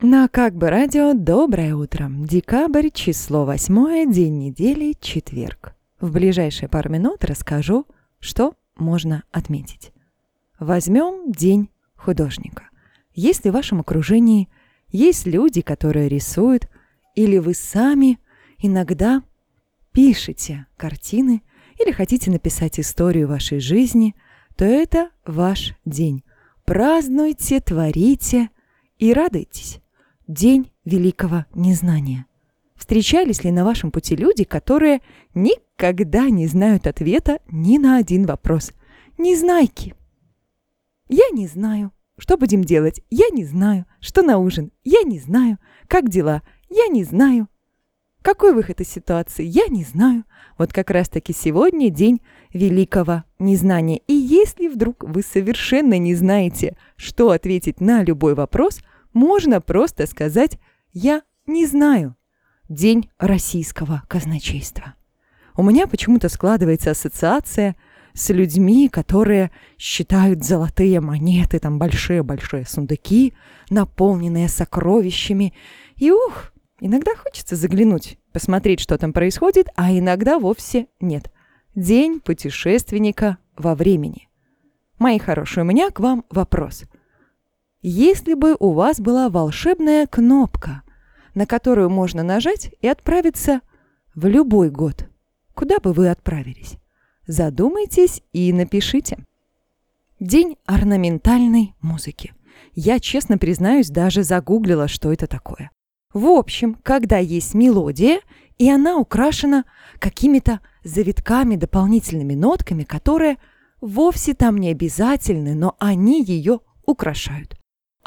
На как бы радио «Доброе утро». Декабрь, число восьмое, день недели, четверг. В ближайшие пару минут расскажу, что можно отметить. Возьмем День художника. Если в вашем окружении есть люди, которые рисуют, или вы сами иногда пишете картины или хотите написать историю вашей жизни, то это ваш день. Празднуйте, творите и радуйтесь. День великого незнания. Встречались ли на вашем пути люди, которые никогда не знают ответа ни на один вопрос? Незнайки. Я не знаю. Что будем делать? Я не знаю. Что на ужин? Я не знаю. Как дела? Я не знаю. Какой выход из ситуации? Я не знаю. Вот как раз-таки сегодня день великого незнания. И если вдруг вы совершенно не знаете, что ответить на любой вопрос – можно просто сказать «я не знаю». День российского казначейства. У меня почему-то складывается ассоциация с людьми, которые считают золотые монеты, там большие-большие сундуки, наполненные сокровищами. И ух, иногда хочется заглянуть, посмотреть, что там происходит, а иногда вовсе нет. День путешественника во времени. Мои хорошие, у меня к вам вопрос – если бы у вас была волшебная кнопка, на которую можно нажать и отправиться в любой год, куда бы вы отправились? Задумайтесь и напишите. День орнаментальной музыки. Я, честно признаюсь, даже загуглила, что это такое. В общем, когда есть мелодия, и она украшена какими-то завитками, дополнительными нотками, которые вовсе там не обязательны, но они ее украшают.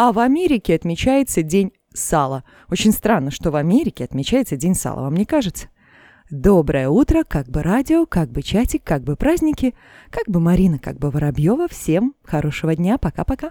А в Америке отмечается День сала. Очень странно, что в Америке отмечается День сала, вам не кажется? Доброе утро, как бы радио, как бы чатик, как бы праздники, как бы Марина, как бы Воробьева. Всем хорошего дня, пока-пока.